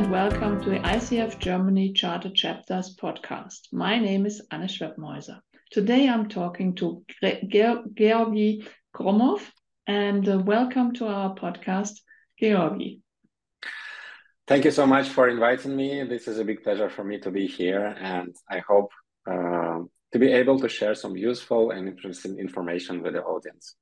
and welcome to the ICF Germany Charter Chapters podcast. My name is Anne Schwebmäuser. Today I'm talking to Georgy Gromov, and uh, welcome to our podcast, Georgy. Thank you so much for inviting me. This is a big pleasure for me to be here, and I hope uh, to be able to share some useful and interesting information with the audience.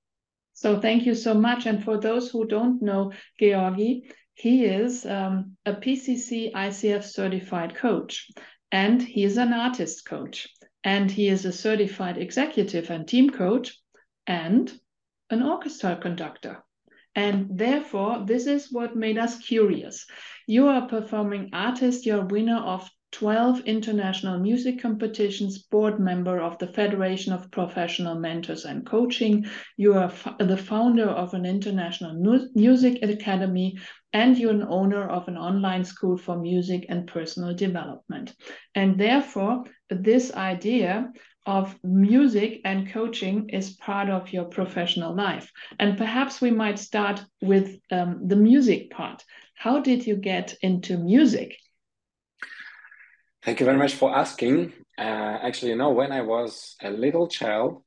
So, thank you so much. And for those who don't know Georgy, he is um, a PCC ICF certified coach, and he is an artist coach, and he is a certified executive and team coach, and an orchestra conductor. And therefore, this is what made us curious. You are a performing artist, you're a winner of 12 international music competitions, board member of the Federation of Professional Mentors and Coaching. You are the founder of an international music academy, and you're an owner of an online school for music and personal development. And therefore, this idea of music and coaching is part of your professional life. And perhaps we might start with um, the music part. How did you get into music? Thank you very much for asking. Uh, actually, you know, when I was a little child,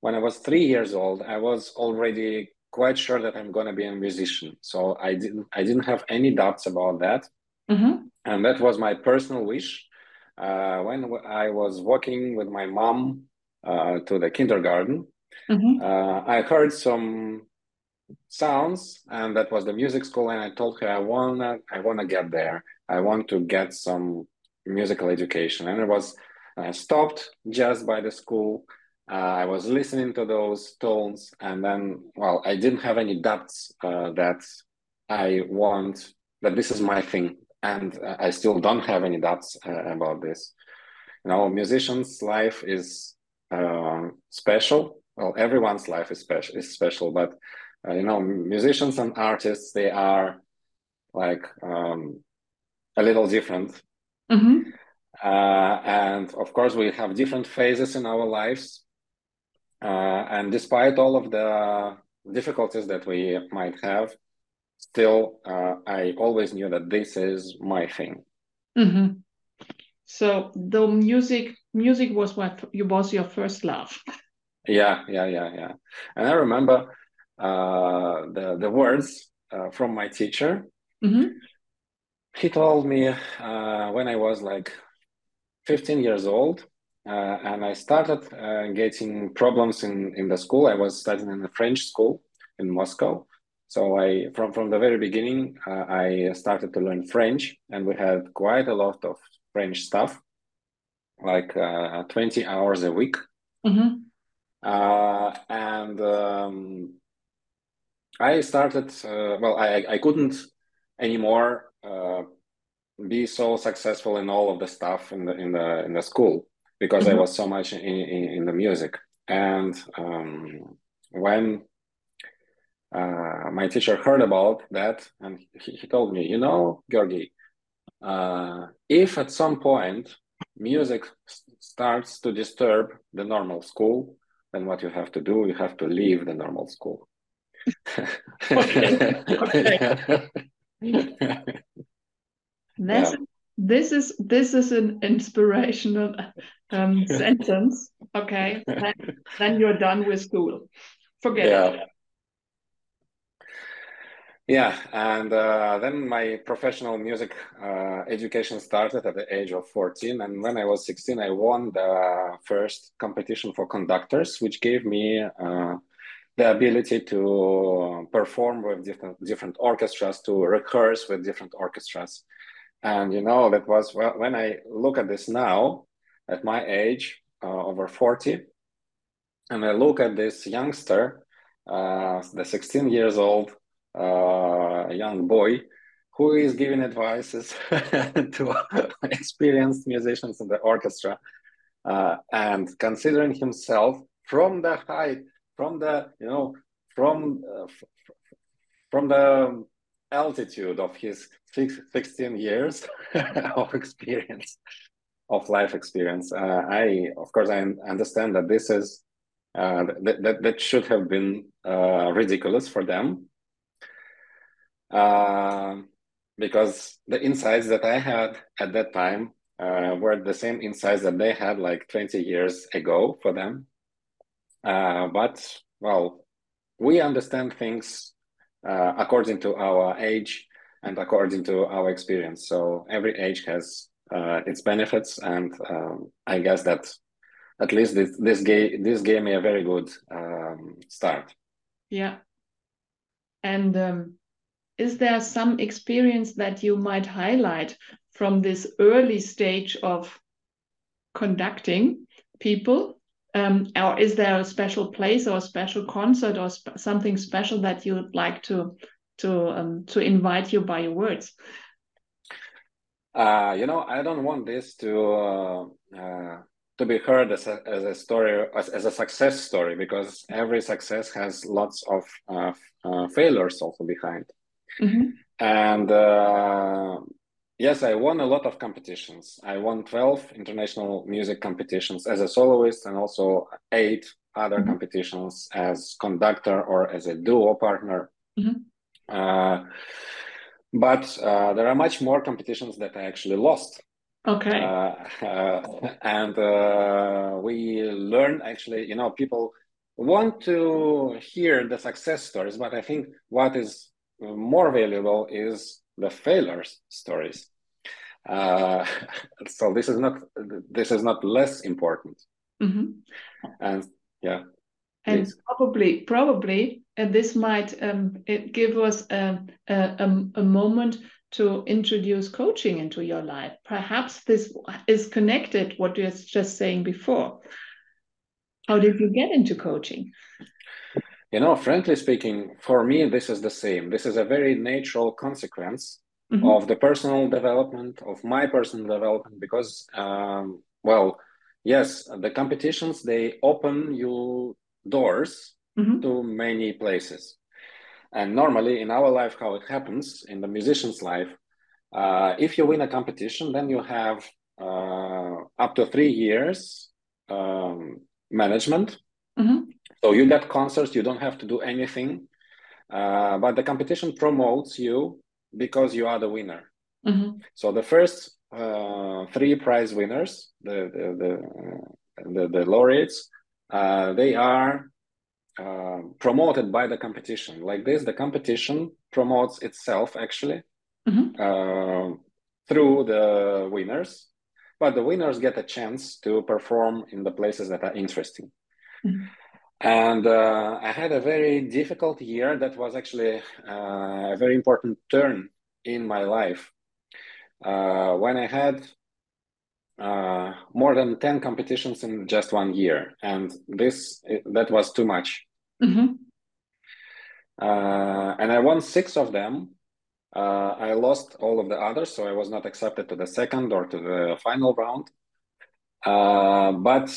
when I was three years old, I was already quite sure that I'm going to be a musician. So I didn't, I didn't have any doubts about that, mm-hmm. and that was my personal wish. Uh, when I was walking with my mom uh, to the kindergarten, mm-hmm. Uh, I heard some sounds, and that was the music school. And I told her, I wanna, I wanna get there. I want to get some musical education. And it was uh, stopped just by the school. Uh, I was listening to those tones, and then, well, I didn't have any doubts uh, that I want that this is my thing, and uh, I still don't have any doubts uh, about this. You know, musician's life is uh, special. Well, everyone's life is special, is special, but you know, musicians and artists they are like um, a little different Mm-hmm. Uh, and of course, we have different phases in our lives. Uh, and despite all of the difficulties that we might have, still, uh, I always knew that this is my thing. Mm-hmm. So the music, music was what you was your first love. Yeah, yeah, yeah, yeah. And I remember uh, the the words uh, from my teacher. Mm-hmm he told me uh, when I was like 15 years old, uh, and I started uh, getting problems in, in the school. I was studying in a French school in Moscow. So I, from, from the very beginning, uh, I started to learn French, and we had quite a lot of French stuff, like uh, 20 hours a week. Mm-hmm. Uh, and um, I started, well, I, I couldn't anymore uh, be so successful in all of the stuff in the in the in the school because mm-hmm. I was so much in, in, in the music. And um, when uh, my teacher heard about that, and he, he told me, you know, Georgy, uh, if at some point music starts to disturb the normal school, then what you have to do, you have to leave the normal school. okay. okay. This, yeah. This is this is an inspirational um, sentence. Okay, then, then, you're done with school. Forget yeah. it. Yeah, and uh, then my professional music uh, education started at the age of 14. And when I was 16, I won the first competition for conductors, which gave me uh, the ability to perform with different, different orchestras, to rehearse with different orchestras. And you know, that was when I look at this now, at my age, uh, over 40, and I look at this youngster, uh, the 16 years old uh, young boy, who is giving advices to experienced musicians in the orchestra, uh, and considering himself from the height, from the you know, from uh, from the altitude of his 16 years of experience of life experience uh, i of course i understand that this is uh, that, that that should have been uh, ridiculous for them uh, because the insights that I had at that time uh, were the same insights that they had like 20 years ago for them. Uh, but well, we understand things uh, according to our age and according to our experience. So every age has uh, its benefits, and um, I guess that at least this this this gave me a very good um, start. Yeah. And um, is there some experience that you might highlight from this early stage of conducting people? Um, or is there a special place or a special concert or sp something special that you would like to to um, to invite you by your words? Uh, you know, I don't want this to uh, uh, to be heard as a, as a story as, as a success story because every success has lots of uh, uh, failures also behind. Mm-hmm. And uh, yes, I won a lot of competitions. I won 12 international music competitions as a soloist and also eight other mm-hmm. competitions as conductor or as a duo partner. Mm-hmm. Uh, but uh, there are much more competitions that I actually lost. Okay. Uh, uh, and uh, we learn actually, you know, people want to hear the success stories, but I think what is more valuable is the failures stories. Uh, so this is not this is not less important. Mm-hmm. And yeah. And please. probably probably and this might um, give us a, a, a moment to introduce coaching into your life. Perhaps this is connected what you were just saying before. How did you get into coaching? You know, frankly speaking, for me, this is the same. This is a very natural consequence mm-hmm. of the personal development, of my personal development, because, um, well, yes, the competitions, they open you doors mm-hmm. to many places. And normally in our life, how it happens in the musician's life, uh, if you win a competition, then you have uh, up to three years um, management. Mm-hmm. So you get concerts, you don't have to do anything, uh, but the competition promotes you because you are the winner. Mm-hmm. So the first uh, three prize winners, the the the, the, the laureates, uh, they are uh, promoted by the competition. Like this, the competition promotes itself actually mm-hmm. Uh, through the winners, but the winners get a chance to perform in the places that are interesting. Mm-hmm. And uh, I had a very difficult year that was actually uh, a very important turn in my life. Uh, when I had uh, more than 10 competitions in just one year. And this, that was too much. Mm-hmm. Uh, and I won six of them. Uh, I lost all of the others, so I was not accepted to the second or to the final round. but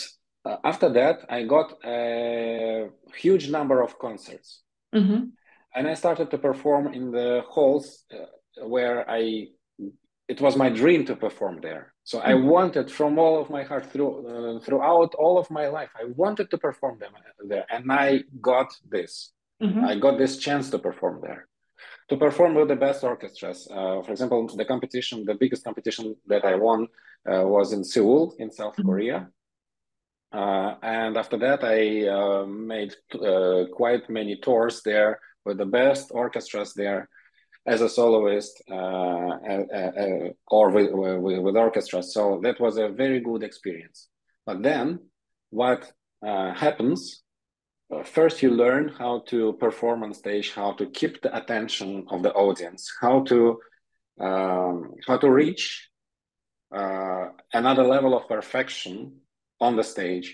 uh, after that, I got a huge number of concerts. Mm-hmm. And I started to perform in the halls uh, where I, it was my dream to perform there. So mm-hmm. I wanted from all of my heart through, uh, throughout all of my life, I wanted to perform them there. And I got this. Mm-hmm. I got this chance to perform there to perform with the best orchestras. Uh, for example, the competition, the biggest competition that I won uh, was in Seoul in South mm-hmm. Korea. Uh, and after that, I uh, made uh, quite many tours there with the best orchestras there as a soloist uh, uh, uh, or with, with, with orchestras. So that was a very good experience. But then what happens first you learn how to perform on stage how to keep the attention of the audience how to um, how to reach uh, another level of perfection on the stage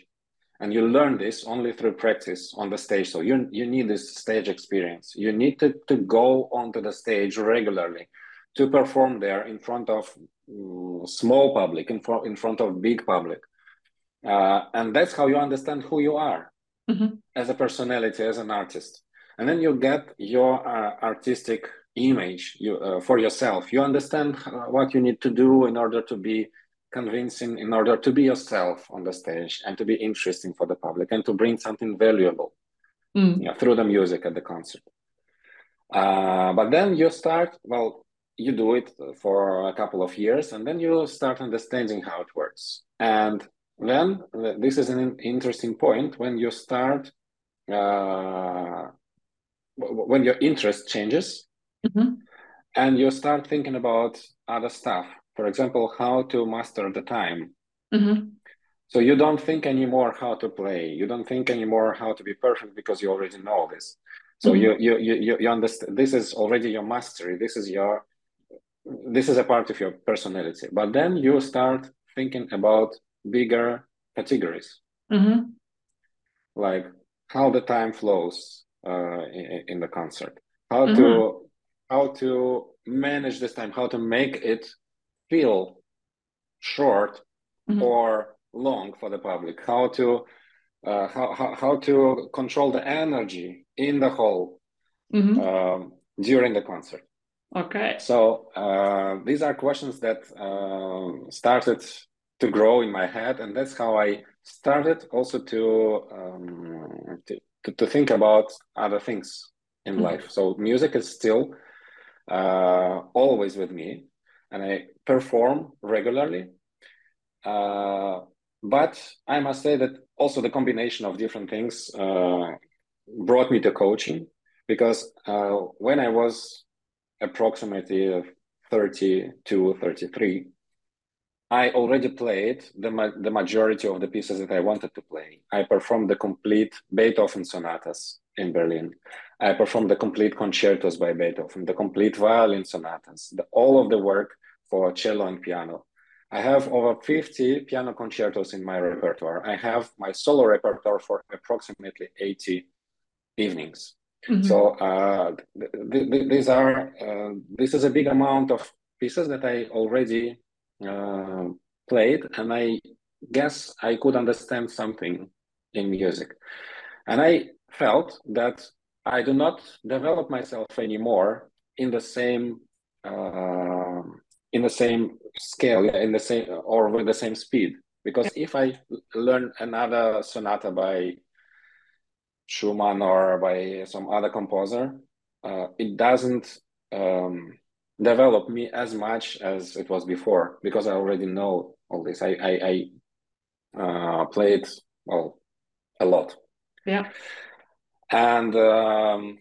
and you learn this only through practice on the stage. So you, you need this stage experience. You need to, to go onto the stage regularly to perform there in front of um, small public in, front in front of big public. Uh, and that's how you understand who you are mm-hmm. as a personality as an artist. And then you get your uh, artistic image you, uh, for yourself. You understand uh, what you need to do in order to be convincing in order to be yourself on the stage and to be interesting for the public and to bring something valuable mm. you know, through the music at the concert. Uh, but then you start, well, you do it for a couple of years and then you start understanding how it works and then this is an interesting point when you start uh, when your interest changes mm-hmm. and you start thinking about other stuff for example how to master the time mm-hmm. so you don't think anymore how to play you don't think anymore how to be perfect because you already know this so mm-hmm. you, you you you understand this is already your mastery this is your this is a part of your personality but then you start thinking about bigger categories mm-hmm. like how the time flows uh, in, in, the concert how mm-hmm. to how to manage this time how to make it feel short mm-hmm. or long for the public how to uh, how, how, how to control the energy in the hall mm-hmm. um, during the concert Okay. So uh, these are questions that uh, started to grow in my head, and that's how I started also to um, to, to, think about other things in mm-hmm. life. So music is still uh, always with me, and I perform regularly. Uh, but I must say that also the combination of different things uh, brought me to coaching because uh, when I was approximately 32, 33, I already played the, ma- the majority of the pieces that I wanted to play. I performed the complete Beethoven sonatas in Berlin. I performed the complete concertos by Beethoven, the complete violin sonatas, the, all of the work for cello and piano. I have over 50 piano concertos in my repertoire. I have my solo repertoire for approximately 80 evenings. Mm-hmm. So uh, th- th- these are uh, this is a big amount of pieces that I already uh, played, and I guess I could understand something in music, and I felt that I do not develop myself anymore in the same uh, in the same scale, in the same or with the same speed. Because if I learn another sonata by Schumann or by some other composer, uh, it doesn't um, develop me as much as it was before because I already know all this. I I, I uh, played well a lot. Yeah, and um,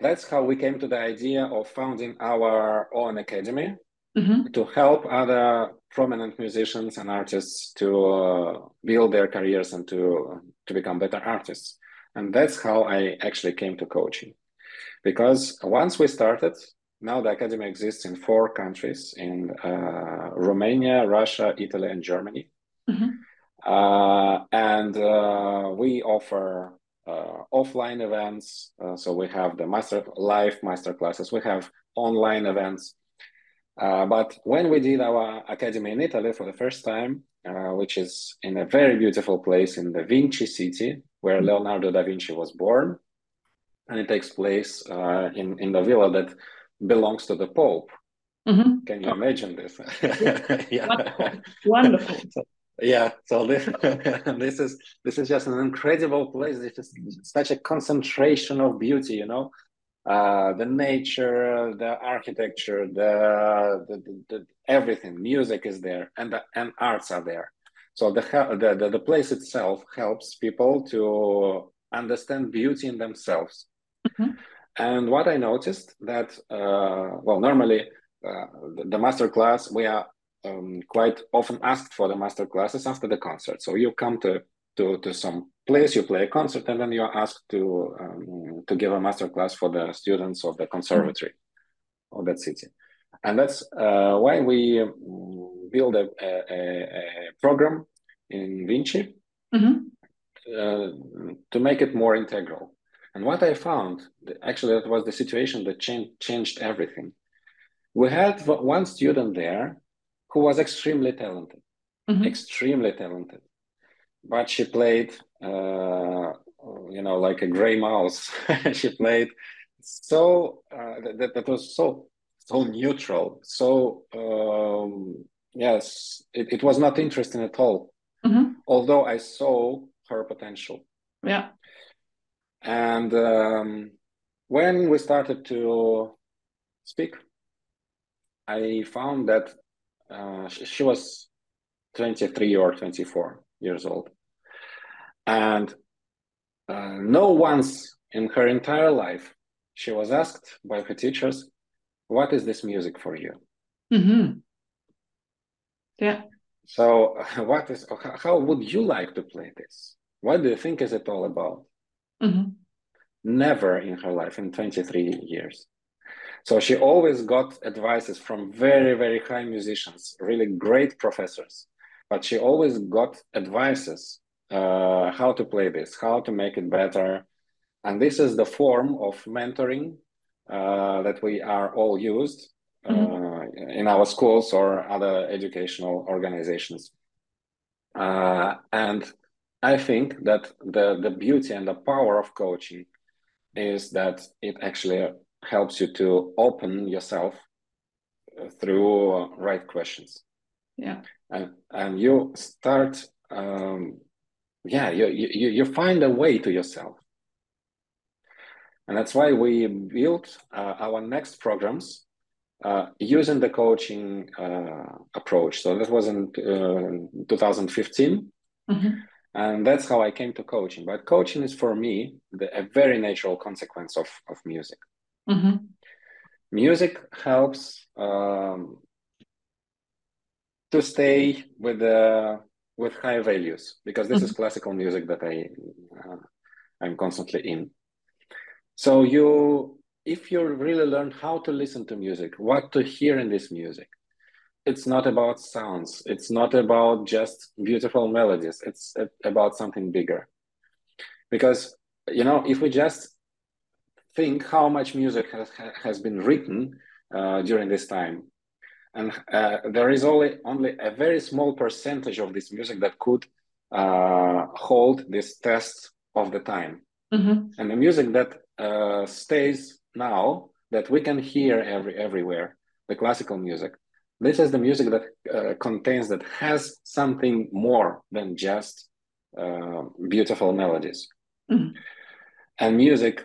that's how we came to the idea of founding our own academy mm-hmm. to help other prominent musicians and artists to uh, build their careers and to to become better artists and that's how i actually came to coaching because once we started now the academy exists in four countries in uh, romania russia italy and germany mm-hmm. uh, and uh, we offer uh, offline events uh, so we have the master live master classes we have online events uh, but when we did our academy in Italy for the first time, uh, which is in a very beautiful place in the Vinci city, where Leonardo da Vinci was born, and it takes place uh, in in the villa that belongs to the Pope. Mm-hmm. Can you imagine this? yeah. Wonderful. Wonderful. So, yeah. So this this is this is just an incredible place. This is such a concentration of beauty, you know. Uh, the nature, the architecture, the, the, the, everything, music is there, and the, and arts are there. So the, the the place itself helps people to understand beauty in themselves. Mm-hmm. And what I noticed that uh, well, normally uh, the, the master class we are um, quite often asked for the master classes after the concert. So you come to to, to some place, you play a concert, and then you are asked to um, to give a master class for the students of the conservatory mm-hmm. of that city. And that's uh, why we um, build a, a, a, program in Vinci mm-hmm. uh, to make it more integral. And what I found, actually, that was the situation that changed changed everything. We had one student there who was extremely talented, mm-hmm. extremely talented. But she played uh, you know like a gray mouse. She played so uh, that, that was so so neutral so um, yes it, it was not interesting at all. Mm-hmm. although i saw her potential. Yeah. And um, when we started to speak I found that uh, she, she was 23 or 24 years old. And uh, no once in her entire life she was asked by her teachers, What is this music for you? Mm-hmm. Yeah. So, what is how would you like to play this? What do you think is it all about? Mm-hmm. Never in her life, in 23 years. So she always got advices from very, very high musicians, really great professors. But she always got advices uh, how to play this, how to make it better. And this is the form of mentoring uh, that we are all used uh, mm-hmm. in our schools or other educational organizations. Uh, and I think that the, the beauty and the power of coaching is that it actually helps you to open yourself uh, through right questions. Yeah. And, and you start, um, yeah, you, you, you find a way to yourself. And that's why we built uh, our next programs uh, using the coaching uh, approach. So that was in uh, 2015. Mm-hmm. And that's how I came to coaching. But coaching is for me the, a very natural consequence of, of music. Mm-hmm. Music helps um, to stay with the with high values because this mm-hmm. is classical music that I uh, I'm constantly in. So you, if you really learn how to listen to music, what to hear in this music, it's not about sounds. It's not about just beautiful melodies. It's about something bigger. Because you know, if we just think how much music has, has been written uh, during this time. And uh, there is only, only a very small percentage of this music that could uh, hold this test of the time. Mm-hmm. And the music that uh, stays now, that we can hear every, everywhere, the classical music, this is the music that uh, contains, that has something more than just uh, beautiful melodies. Mm-hmm. And music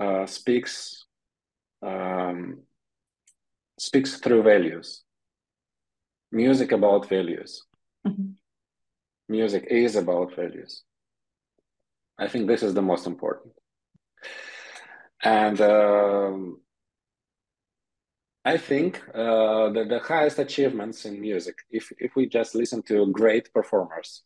uh, speaks um, speaks through values. Music about values. Mm-hmm. Music is about values. I think this is the most important. And um, I think uh, the, the highest achievements in music, if, if we just listen to great performers,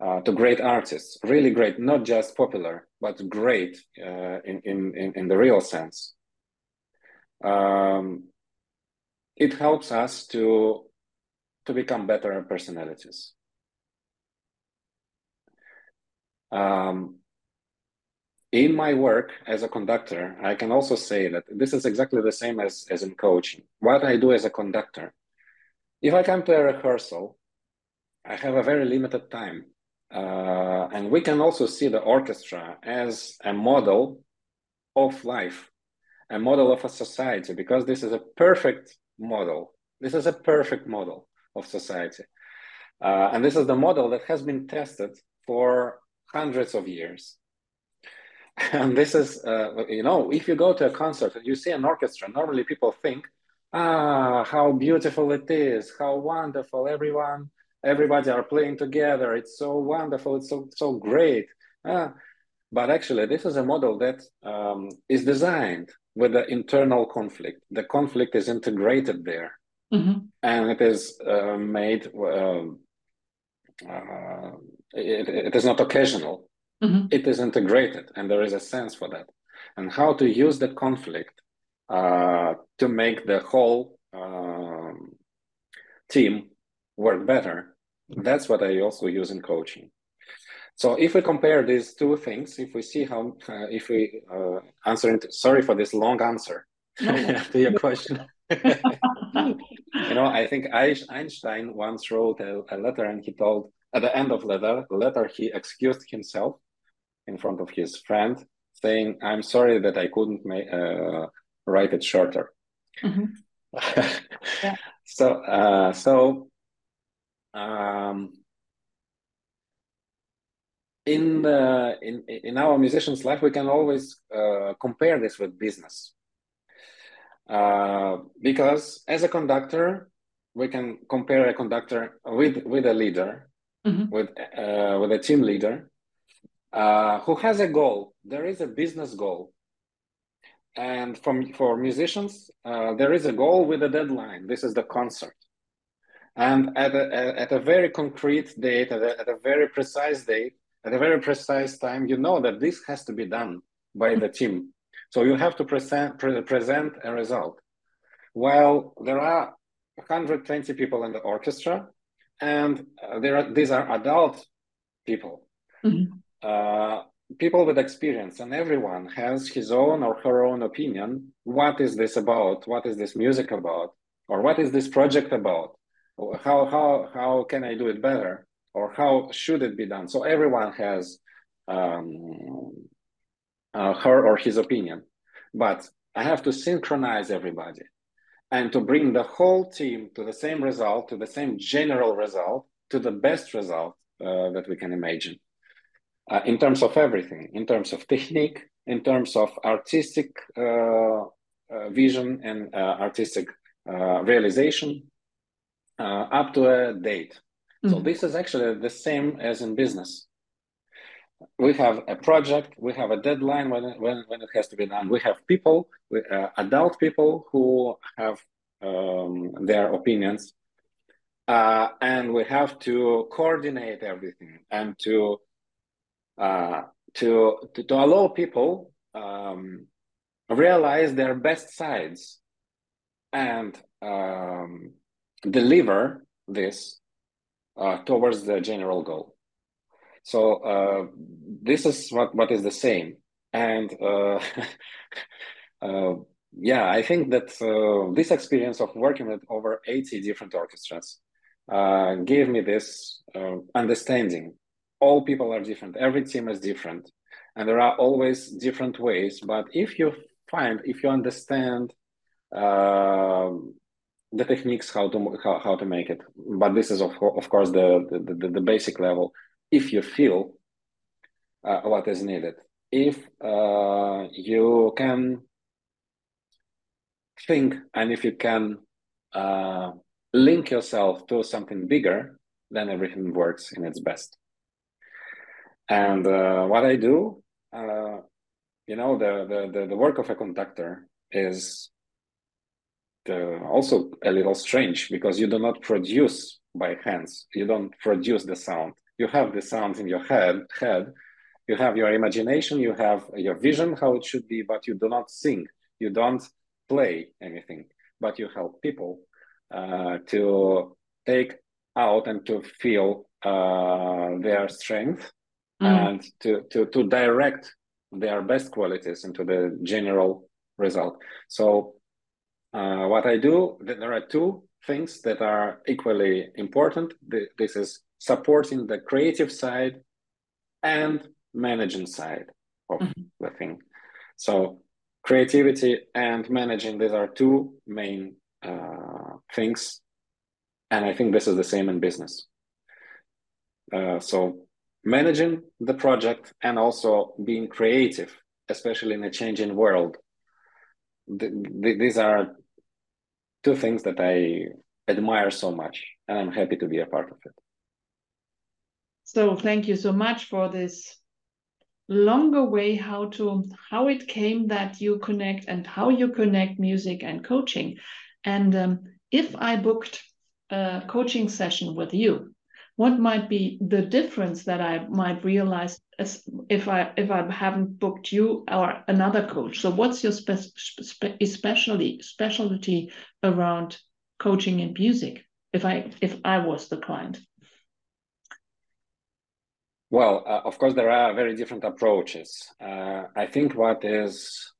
uh, to great artists, really great, not just popular, but great uh, in, in, in the real sense. Um, it helps us to, to become better personalities. Um, in my work as a conductor, I can also say that this is exactly the same as, as in coaching. What I do as a conductor, if I come to a rehearsal, I have a very limited time uh, and we can also see the orchestra as a model of life, a model of a society, because this is a perfect model. This is a perfect model of society. Uh, and this is the model that has been tested for hundreds of years. And this is, uh, you know, if you go to a concert and you see an orchestra, normally people think, ah, how beautiful it is, how wonderful, everyone everybody are playing together. It's so wonderful. It's so so great. Ah, but actually, this is a model that um, is designed with the internal conflict. The conflict is integrated there, mm-hmm. and it is uh, made. Um, uh, it, it is not occasional. Mm-hmm. It is integrated, and there is a sense for that. And how to use the conflict uh, to make the whole um, team work better that's what I also use in coaching. So if we compare these two things, if we see how, uh, if we uh, answer into, sorry for this long answer to your question. you know, I think Einstein once wrote a, a, letter and he told, at the end of letter, the letter, he excused himself in front of his friend saying, I'm sorry that I couldn't make, uh, write it shorter. Mm-hmm. yeah. So, uh, so um, in the in in our musicians' life, we can always uh, compare this with business. uh, because as a conductor, we can compare a conductor with with a leader, mm-hmm. with uh, with a team leader, uh, who has a goal. There is a business goal, and from for musicians, uh, there is a goal with a deadline. This is the concert, and at a at a very concrete date, at a, at a very precise date, at a very precise time, you know that this has to be done by the team. So you have to present pre- present a result. While there are 120 people in the orchestra, and uh, there are these are adult people. Mm-hmm. Uh, people with experience and everyone has his own or her own opinion what is this about what is this music about or what is this project about how how how can i do it better? Or how should it be done? So everyone has um, uh, her or his opinion. But i have to synchronize everybody and to bring the whole team to the same result to the same general result to the best result uh, that we can imagine. Uh, in terms of everything, in terms of technique, in terms of artistic uh, uh vision and uh, artistic uh, up to a date. Mm-hmm. So this is actually the same as in business. We have a project, we have a deadline when it, when, when it has to be done. We have people, we, adult people who have um, their opinions, and we have to coordinate everything and to uh, to, to, to allow people um, realize their best sides and um, deliver this uh, towards the general goal. So uh, this is what, what is the same. And uh, uh yeah, I think that uh, this experience of working with over 80 different orchestras gave me this understanding all people are different every team is different and there are always different ways but if you find if you understand the techniques how to how, how to make it. But this is of, of course the, the, the, the basic level. If you feel uh, what is needed. If uh, you can think and if you can uh, link yourself to something bigger then everything works in its best. And uh, what I do, uh, you know, the, the, the the work of a conductor is the, also a little strange because you do not produce by hands. You don't produce the sound. You have the sound in your head. Head. You have your imagination. You have your vision how it should be, but you do not sing. You don't play anything. But you help people uh, to take out and to feel uh, their strength mm. and to, to, to direct their best qualities into the general result. So uh, what I do, there are two things that are equally important. This is supporting the creative side and managing side of mm-hmm. the thing. So creativity and managing, these are two main uh, things. And I think this is the same in business. Uh, so managing the project and also being creative, especially in a changing world. these are two things that I admire so much, and I'm happy to be a part of it. So thank you so much for this longer way how to how it came that you connect and how you connect music and coaching. And um, if I booked a coaching session with you, what might be the difference that I might realize if I if I haven't booked you or another coach? So what's your spe spe especially specialty around coaching in music? If I if I was the client. Well, uh, of course, there are very different approaches. Uh, I think what is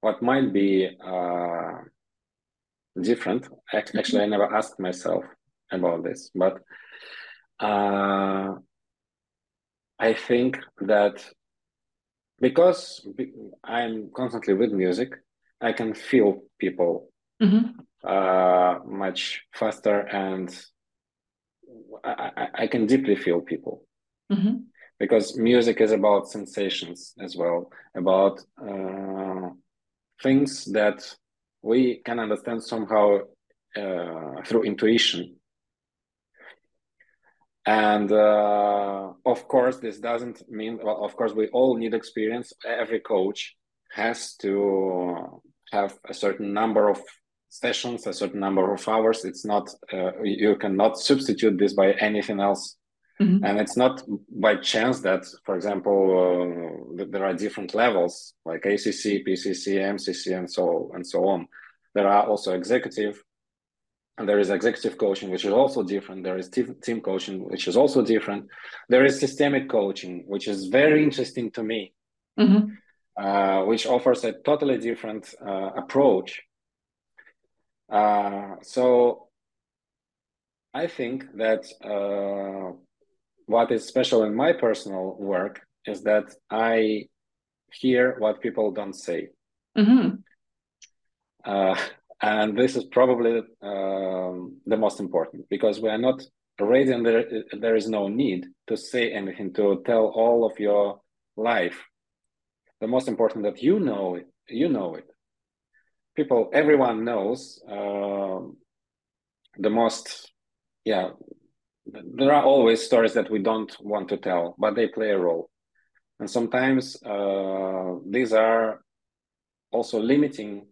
what might be uh, different. Actually, I never asked myself about this, but uh, I think that because I'm constantly with music, I can feel people mm-hmm. uh, much faster and I, I, can deeply feel people. Mm-hmm. Because music is about sensations as well, about uh, things that we can understand somehow uh, through intuition. And uh, of course, this doesn't mean, well, of course, we all need experience. Every coach has to have a certain number of sessions, a certain number of hours. It's not, uh, you cannot substitute this by anything else. Mm-hmm. And it's not by chance that, for example, uh, there are different levels like ACC, PCC, MCC, and so and so on. There are also executive, and there is executive coaching, which is also different. There is team, coaching, which is also different. There is systemic coaching, which is very interesting to me, mm-hmm. uh, which offers a totally different uh, approach. Uh, so I think that uh, what is special in my personal work is that I hear what people don't say. Mm-hmm. And this is probably um, the most important because we are not ready and there, there is no need to say anything, to tell all of your life. The most important that you know it, you know it. People, everyone knows uh, the most, yeah, there are always stories that we don't want to tell, but they play a role. And sometimes uh, these are also limiting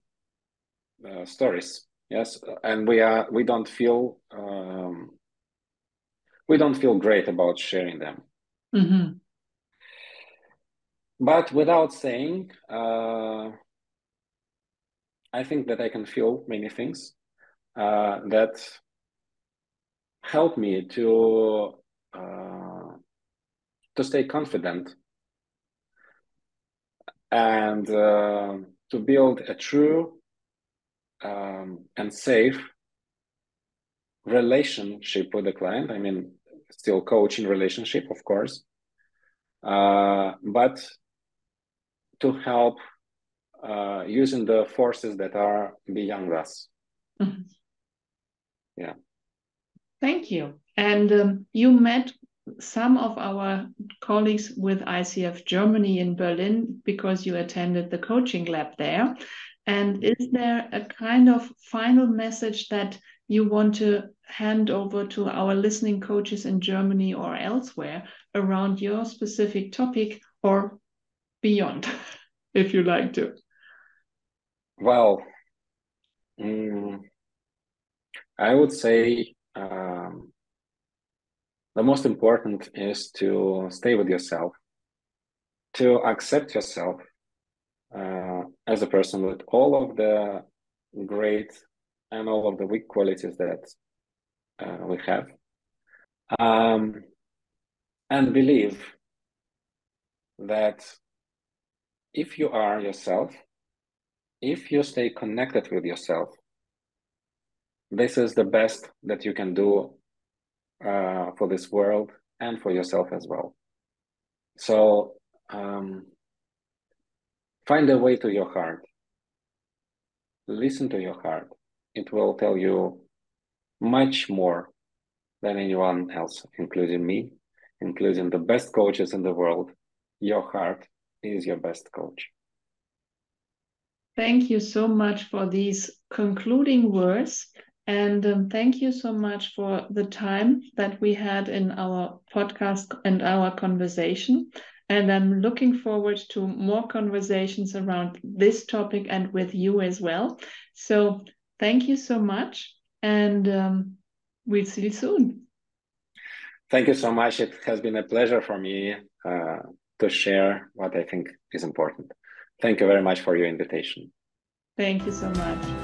uh, stories. Yes, and we are we don't feel um, we don't feel great about sharing them. Mm-hmm. But without saying, uh, I think that I can feel many things uh, that help me to uh, to stay confident and uh, to build a true um, and safe relationship with the client. I mean, still coaching relationship, of course, uh, but to help uh, using the forces that are beyond us. Mm-hmm. Yeah. Thank you. And um, you met some of our colleagues with ICF Germany in Berlin because you attended the coaching lab there. And is there a kind of final message that you want to hand over to our listening coaches in Germany or elsewhere around your specific topic or beyond, if you like to? Well, mm, I would say um, the most important is to stay with yourself, to accept yourself uh, as a person with all of the great and all of the weak qualities that uh, we have, um, and believe that if you are yourself, if you stay connected with yourself, this is the best that you can do uh, for this world and for yourself as well. So um, find a way to your heart. Listen to your heart. It will tell you much more than anyone else, including me, including the best coaches in the world. Your heart is your best coach. Thank you so much for these concluding words. And um, thank you so much for the time that we had in our podcast and our conversation. And I'm looking forward to more conversations around this topic and with you as well. So thank you so much. And um, we'll see you soon. Thank you so much. It has been a pleasure for me uh, to share what I think is important. Thank you very much for your invitation. Thank you so much.